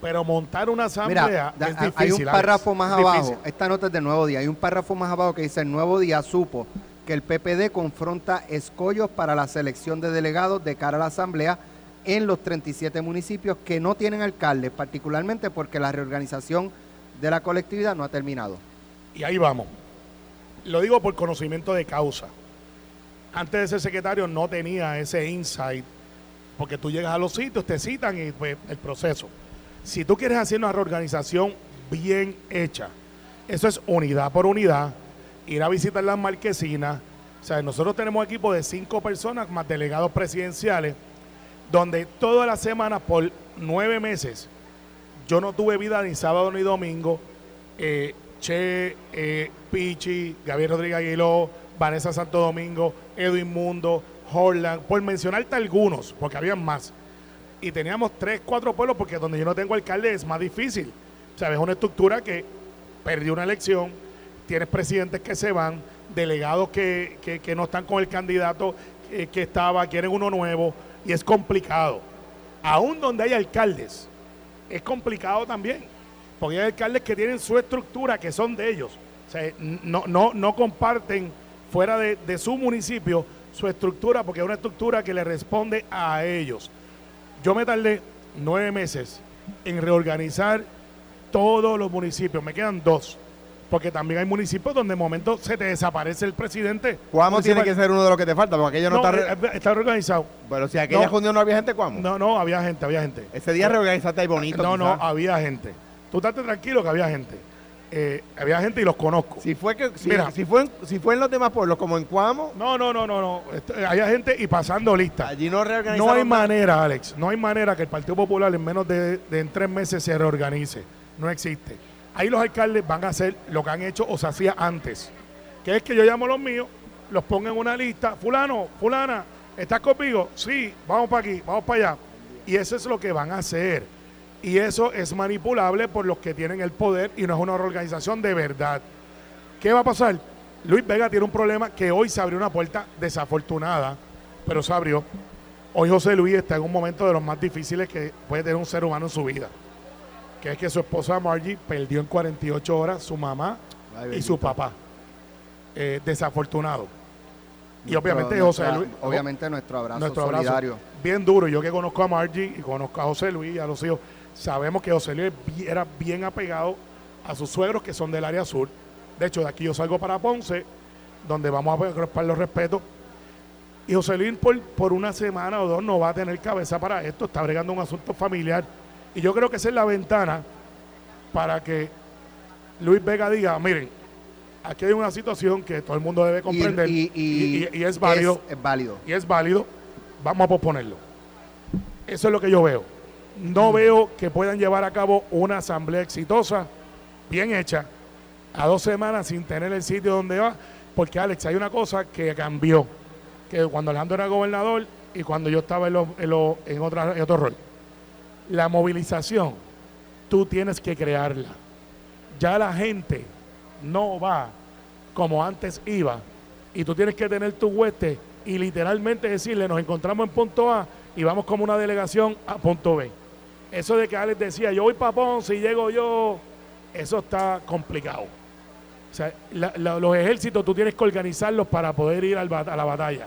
Pero montar una asamblea Mira, da- es hay- difícil. hay un párrafo más abajo, difícil. esta nota es del Nuevo Día, hay un párrafo más abajo que dice, el Nuevo Día supo que el PPD confronta escollos para la selección de delegados de cara a la Asamblea en los 37 municipios que no tienen alcaldes, particularmente porque la reorganización de la colectividad no ha terminado. Y ahí vamos. Lo digo por conocimiento de causa. Antes de ser secretario no tenía ese insight, porque tú llegas a los sitios, te citan y pues el proceso. Si tú quieres hacer una reorganización bien hecha, eso es unidad por unidad, ir a visitar las marquesinas. O sea, nosotros tenemos equipo de cinco personas más delegados presidenciales, donde todas las semanas por nueve meses yo no tuve vida ni sábado ni domingo. Eh, che, eh, Pichi, Gabriel Rodríguez Aguiló, Vanessa Santo Domingo, Edwin Mundo, Holland, por mencionarte algunos, porque habían más. Y teníamos tres, cuatro pueblos, porque donde yo no tengo alcalde es más difícil. O sea, es una estructura que perdió una elección, tienes presidentes que se van, delegados que, que- no están con el candidato eh, que estaba, quieren uno nuevo, y es complicado. Aún donde hay alcaldes, es complicado también. Porque hay alcaldes que tienen su estructura que son de ellos. O sea, no, no, no comparten fuera de, de su municipio su estructura porque es una estructura que le responde a ellos. Yo me tardé nueve meses en reorganizar todos los municipios. Me quedan dos. Porque también hay municipios donde de momento se te desaparece el presidente. Cuamo tiene que ser uno de los que te falta, porque aquello no, No, está... re- eh, está reorganizado. Pero si aquella no. no había gente, Cuamo. No, no, había gente, había gente. Ese día reorganizaste ahí bonito. No, no, había gente. Tú estate tranquilo que había gente. Eh, había gente y los conozco. Si fue que si, Mira. si fue en, si fue en los demás pueblos como en Cuamo, No, no, no, no, no. Este, había gente y pasando lista. allí no reorganizaron. No hay nada. manera, Alex, no hay manera que el Partido Popular en menos de, de en tres meses se reorganice. No existe. Ahí los alcaldes van a hacer lo que han hecho o se hacía antes. Que es que yo llamo a los míos, los pongo en una lista. Fulano, fulana, ¿estás conmigo? Sí, vamos para aquí, vamos para allá. Y eso es lo que van a hacer. Y eso es manipulable por los que tienen el poder y no es una organización de verdad. ¿Qué va a pasar? Luis Vega tiene un problema que hoy se abrió una puerta desafortunada, pero se abrió. Hoy José Luis está en un momento de los más difíciles que puede tener un ser humano en su vida. Que es que su esposa Margie perdió en 48 horas su mamá Ay, y su papá. Eh, desafortunado. Y obviamente José Luis. Obviamente nuestro abrazo nuestro abrazo solidario. bien duro. Yo que conozco a Margie y conozco a José Luis y a los hijos, sabemos que José Luis es era bien apegado a sus suegros que son del área sur. De hecho, de aquí yo salgo para Ponce, donde vamos a para los respetos. Y José Luis por, por una semana o dos no va a tener cabeza para esto, está bregando un asunto familiar. Y yo creo que esa es la ventana para que Luis Vega diga, miren, aquí hay una situación que todo el mundo debe comprender Y, y- y- y es válido Es, válido. y es válido, vamos a posponerlo. Eso es lo que yo veo. No veo que puedan llevar a cabo una asamblea exitosa, bien hecha, a dos semanas sin tener el sitio donde va, porque Alex, hay una cosa que cambió, que cuando Alejandro era gobernador y cuando yo estaba en, en otro rol. La movilización, tú tienes que crearla. Ya la gente no va como antes iba y tú tienes que tener tu hueste y literalmente decirle nos encontramos en punto A y vamos como una delegación a punto B. Eso de que Alex decía yo voy para Ponce y llego yo, eso está complicado. O sea, los ejércitos tú tienes que organizarlos para poder ir a la batalla.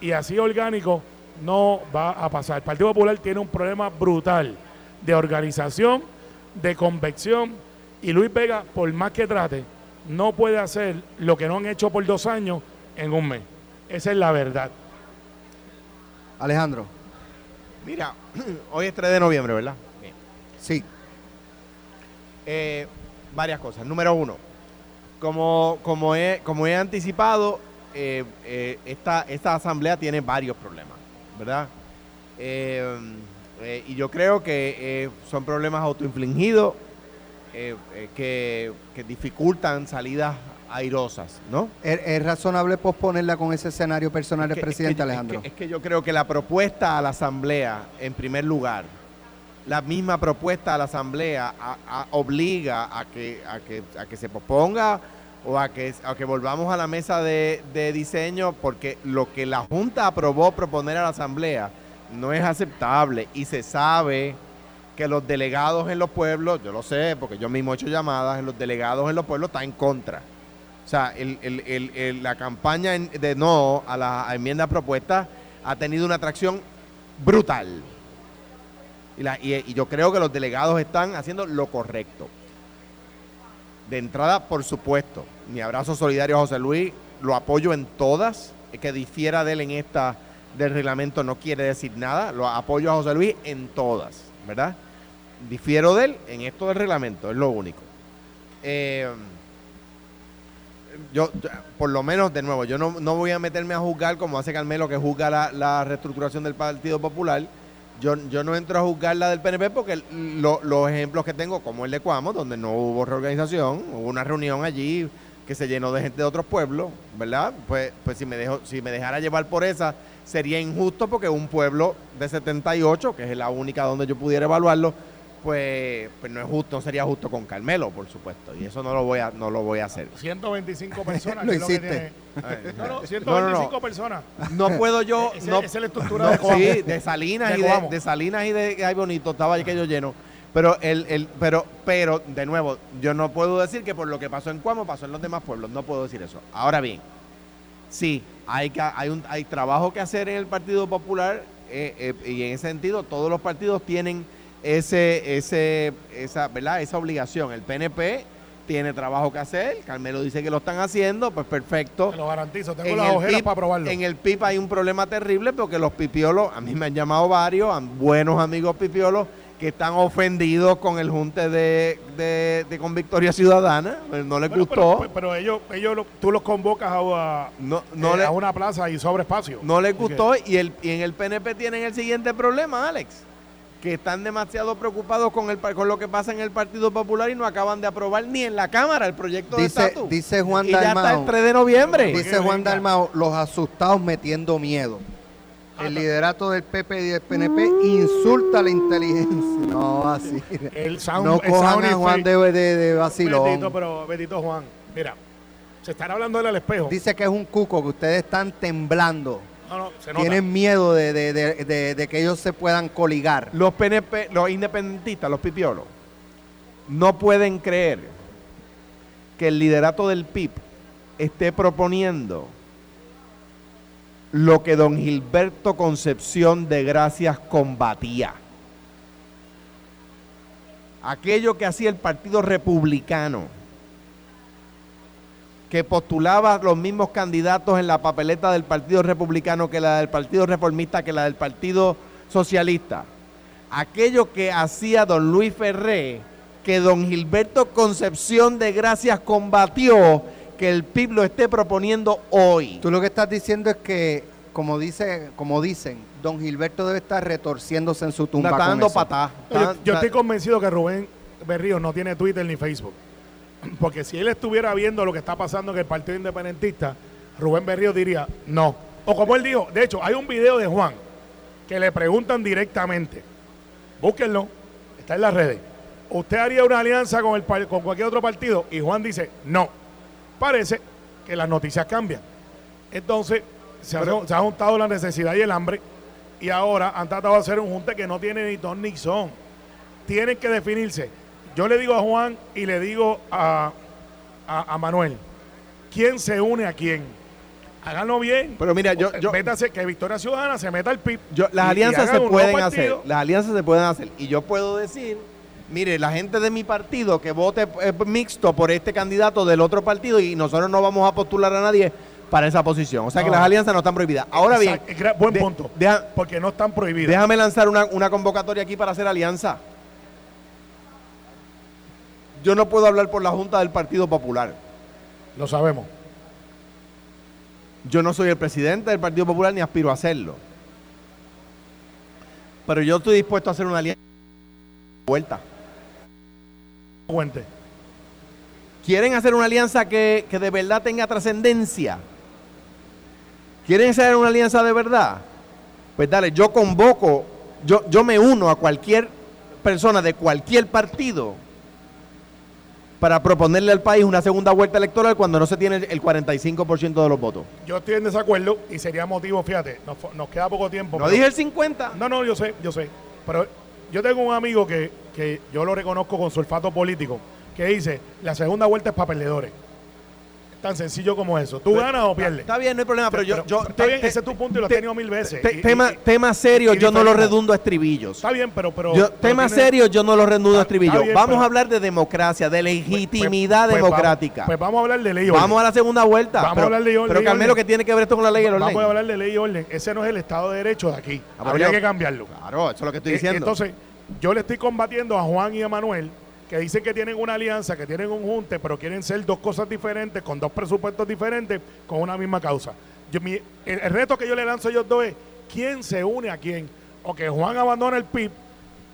Y así orgánico no va a pasar. El Partido Popular tiene un problema brutal de organización, de convección. Y Luis Vega, por más que trate, no puede hacer lo que no han hecho por dos años en un mes. Esa es la verdad. Alejandro, Mira, [CLEARS THROAT] hoy es 3 de noviembre, ¿verdad? Bien. sí. Eh, varias cosas. Número uno, como, como, he, como he anticipado, eh, eh, esta, esta asamblea tiene varios problemas, ¿verdad? Eh, y yo creo que son problemas autoinfligidos que, que dificultan salidas airosas, ¿no? ¿Es, es razonable posponerla con ese escenario personal del Es que- es presidente que- Alejandro? Es que, es que yo creo que la propuesta a la Asamblea, en primer lugar, la misma propuesta a la Asamblea a- a- obliga a que, a, que, a que se posponga o a que, a que volvamos a la mesa de, de diseño, porque lo que la Junta aprobó proponer a la Asamblea no es aceptable y se sabe que los delegados en los pueblos, yo lo sé porque yo mismo he hecho llamadas, los delegados en los pueblos está en contra. O sea, el- la campaña de no a la enmienda propuesta ha tenido una atracción brutal. Y- y yo creo que los delegados están haciendo lo correcto. De entrada, por supuesto, mi abrazo solidario a José Luis, lo apoyo en todas, que difiera de él en esta del reglamento no quiere decir nada, lo apoyo a José Luis en todas, ¿verdad? Difiero de él en esto del reglamento, es lo único. Eh, yo, por lo menos, de nuevo, yo no, no voy a meterme a juzgar como hace Carmelo, que juzga la, la reestructuración del Partido Popular. Yo, yo no entro a juzgar la del PNP porque lo- los ejemplos que tengo, como el de Cuamo, donde no hubo reorganización, hubo una reunión allí que se llenó de gente de otros pueblos, ¿verdad? Pues, pues si, me dejo, si me dejara llevar por esa, sería injusto porque un pueblo de 78, que es la única donde yo pudiera evaluarlo, pues, pues no es justo, no sería justo con Carmelo, por supuesto. Y eso no lo voy a, no lo voy a hacer. 125 [LAUGHS] personas. Lo que hiciste. tiene- No, no, no, 125 no. personas. No puedo yo. [LAUGHS] Ese- no, esa es la estructura no, de Coamo. Sí, de Salinas De y de Salinas y de Ay Bonito estaba aquello lleno. Pero el, el, pero, pero, de nuevo, yo no puedo decir que por lo que pasó en Cuamo pasó en los demás pueblos. No puedo decir eso. Ahora bien, sí, hay que, hay un, hay trabajo que hacer en el Partido Popular eh, eh, y en ese sentido todos los partidos tienen ese, ese, esa, ¿verdad? esa obligación. El PNP tiene trabajo que hacer. Carmelo dice que lo están haciendo, pues perfecto. Te lo garantizo, tengo En las ojeras PIB para probarlo. En el PIB hay un problema terrible porque los pipiolos, a mí me han llamado varios, buenos amigos pipiolos, que están ofendidos con el junte de, de- de con Victoria Ciudadana. pues no les gustó. Pero, pero ellos, ellos lo- tú los convocas a, a- no, no eh, le- a una plaza y sobre espacio. no les gustó y, el, y en el PNP tienen el siguiente problema, Alex, que están demasiado preocupados con, el, par- con lo que pasa en el Partido Popular y no acaban de aprobar ni en la Cámara el proyecto de estatus. dice Juan y ya está el 3 de noviembre. Dice- Juan. Dalmao, los asustados metiendo miedo. El liderato del PP y del PNP insulta la inteligencia. No, así. El sound, No el cojan sound a Juan de, de, de vacilón. Bendito, pero bendito Juan. Mira, se estará hablando él al espejo. Dice que es un cuco, que ustedes están temblando. No, no, se nota. Tienen miedo de, de- de- de- de que ellos se puedan coligar. Los PNP, los independentistas, los pipiolos, no pueden creer que el liderato del PIB esté proponiendo lo que don Gilberto Concepción de Gracias combatía. Aquello que hacía el Partido Republicano, que postulaba los mismos candidatos en la papeleta del Partido Republicano que la del Partido Reformista, que la del Partido Socialista. Aquello que hacía don Luis Ferré, que don Gilberto Concepción de Gracias combatió, que el PIB lo esté proponiendo hoy. Tú lo que estás diciendo es que, como dice, como dicen, don Gilberto debe estar retorciéndose en su tumba. está dando. Yo, yo estoy convencido que Rubén Berrío no tiene Twitter ni Facebook. Porque si él estuviera viendo lo que está pasando en el Partido Independentista, Rubén Berrío diría no. O como él dijo, de hecho, hay un video de Juan que le preguntan directamente. Búsquenlo, está en las redes. ¿Usted haría una alianza con, el, con cualquier otro partido? Y Juan dice no. Parece que las noticias cambian. Entonces, se, ha, se ha juntado la necesidad y el hambre y ahora han tratado de hacer un junte que no tiene ni ton ni son. Tienen que definirse. Yo le digo a Juan y le digo a, a, a Manuel, ¿quién se une a quién? Háganlo bien. Pero mira, yo- yo- Métase, que Victoria Ciudadana se meta al PIB. Yo- las y- alianzas se pueden hacer, las alianzas se pueden hacer. Y yo puedo decir, mire, la gente de mi partido que vote eh, mixto por este candidato del otro partido y nosotros no vamos a postular a nadie para esa posición. O sea que No. las alianzas no están prohibidas. Ahora bien, Exacto, buen de- punto. deja- porque no están prohibidas. déjame lanzar una, una convocatoria aquí para hacer alianza. Yo no puedo hablar por la Junta del Partido Popular. Lo sabemos. Yo no soy el presidente del Partido Popular ni aspiro a hacerlo. Pero yo estoy dispuesto a hacer una alianza. Vuelta. Cuente. ¿Quieren hacer una alianza que, que de verdad tenga trascendencia? ¿Quieren hacer una alianza de verdad? Pues dale, yo convoco, yo, yo me uno a cualquier persona de cualquier partido para proponerle al país una segunda vuelta electoral cuando no se tiene el 45% de los votos. Yo estoy en desacuerdo y sería motivo, fíjate, nos, queda poco tiempo. No pero- dije el 50. No, no, yo sé, yo sé. Pero yo tengo un amigo que, que yo lo reconozco con su olfato político, que dice, la segunda vuelta es para perdedores. Tan sencillo como eso. ¿Tú ganas o pierdes? Está bien, no hay problema, pero yo... yo está bien, te- ese es tu punto y lo has te- tenido mil veces. te- Y- y- tema, y- tema serio, y yo no lo redundo a estribillos. Está bien, pero... pero Yo, pero tema tiene- serio, yo no lo redundo a Está- estribillo. está bien, vamos pero- a hablar de democracia, de Pues- legitimidad pues- pues democrática. Pues vamos a hablar de ley y orden. vamos a la segunda vuelta. Vamos a pero, hablar de ley- pero ley y Carmelo, orden. ¿qué tiene que ver esto con la ley y el orden? Vamos a hablar de ley y orden. Ese no es el Estado de Derecho de aquí. Ah, pero Habría que cambiarlo. Claro, eso es lo que estoy Eh, diciendo. Entonces, yo le estoy combatiendo a Juan y a Manuel, que dicen que tienen una alianza, que tienen un junte, pero quieren ser dos cosas diferentes, con dos presupuestos diferentes, con una misma causa. El, reto que yo le lanzo a ellos dos es, ¿quién se une a quién? O que Juan abandone el PIB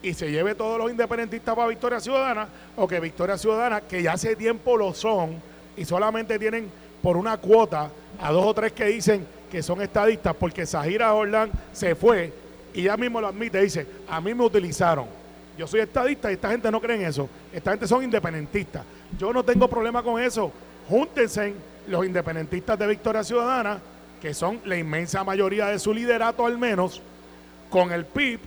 y se lleve todos los independentistas para Victoria Ciudadana, o que Victoria Ciudadana, que ya hace tiempo lo son, y solamente tienen por una cuota a dos o tres que dicen que son estadistas, porque Zahira Jordán se fue y ya mismo lo admite, dice, a mí me utilizaron. Yo soy estadista y esta gente no cree en eso. Esta gente son independentistas. Yo no tengo problema con eso. Júntense los independentistas de Victoria Ciudadana, que son la inmensa mayoría de su liderato al menos, con el PIB,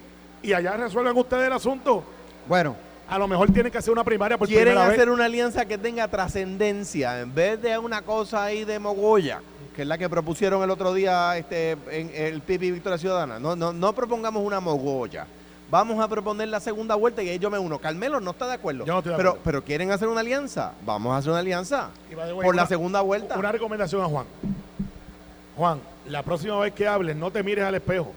y allá resuelven ustedes el asunto. Bueno, A lo mejor tienen que hacer una primaria por Quieren primera hacer vez. una alianza que tenga trascendencia en vez de una cosa ahí de mogolla, que es la que propusieron el otro día este, en el PIB y Victoria Ciudadana. No, no, no propongamos una mogolla. Vamos a proponer la segunda vuelta y ahí yo me uno. Carmelo no está de acuerdo. Yo no estoy de pero, acuerdo. pero quieren hacer una alianza. Vamos a hacer una alianza Y by the way, por la una- segunda vuelta. Una recomendación a Juan. Juan, la próxima vez que hables, no te mires al espejo.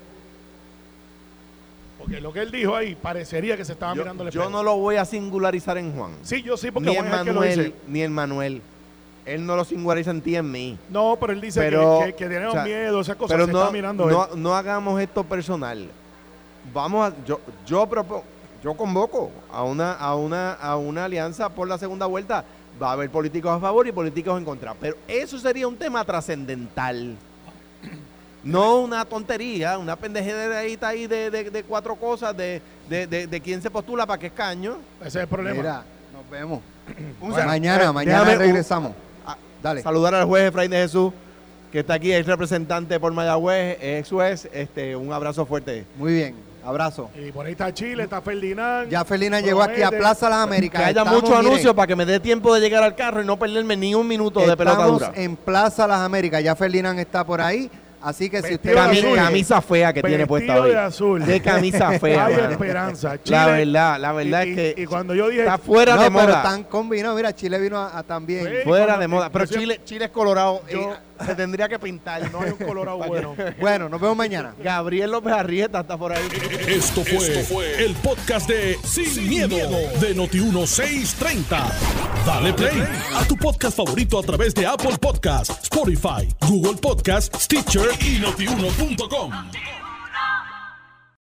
Porque lo que él dijo ahí parecería que se estaba mirando yo, al yo espejo. no lo voy a singularizar en Juan. Sí, yo sí, porque Ni en Juan es el que lo Manuel, dice. ni en Manuel. Él no lo singulariza en ti, en mí. No, pero él dice que- Pero, que, que tenemos o sea, miedo, esas cosas. Pero se no, está mirando no, no hagamos esto personal. Vamos a, yo, yo propo- yo convoco a una, a una, a una alianza por la segunda vuelta. Va a haber políticos a favor y políticos en contra. Pero eso sería un tema trascendental. No una tontería, una pendejadita ahí de, de, de cuatro cosas, de, de, de, de quién se postula para qué escaño. Ese es el problema. Mira, nos vemos. Bueno, mañana, eh, mañana déjame un- regresamos. Dale. Saludar al juez Efraín de Jesús, que está aquí, es representante por Mayagüez, ex juez. Este, un abrazo fuerte. Muy bien, abrazo. Y por ahí está Chile, está Ferdinand. Ya Felina llegó aquí a. Plaza Las Que Américas. haya Estamos, muchos anuncios para que me dé tiempo de llegar al carro y no perderme ni un minuto de pelota Estamos dura. en Plaza Las Américas. Ya Ferdinand está por ahí. Así que si usted Cami- azul. camisa fea que tiene puesta hoy. de azul. De camisa [LAUGHS] fea. Hay mano. esperanza. La Chile- verdad, la verdad y- es que Y cuando yo dije. está fuera no, de pero moda. están combinados. Mira, Chile vino a, a también. Sí. Fuera de moda. Pero Chile, Chile es colorado. Yo- y se tendría que pintar. No hay un colorado [LAUGHS] bueno. Bueno, nos vemos mañana. Gabriel López Arrieta está por ahí. Esto fue, el podcast de Sin, miedo, de Noti1630. Dale play a tu podcast favorito a través de Apple Podcasts, Spotify, Google Podcasts, Stitcher y notiuno.com.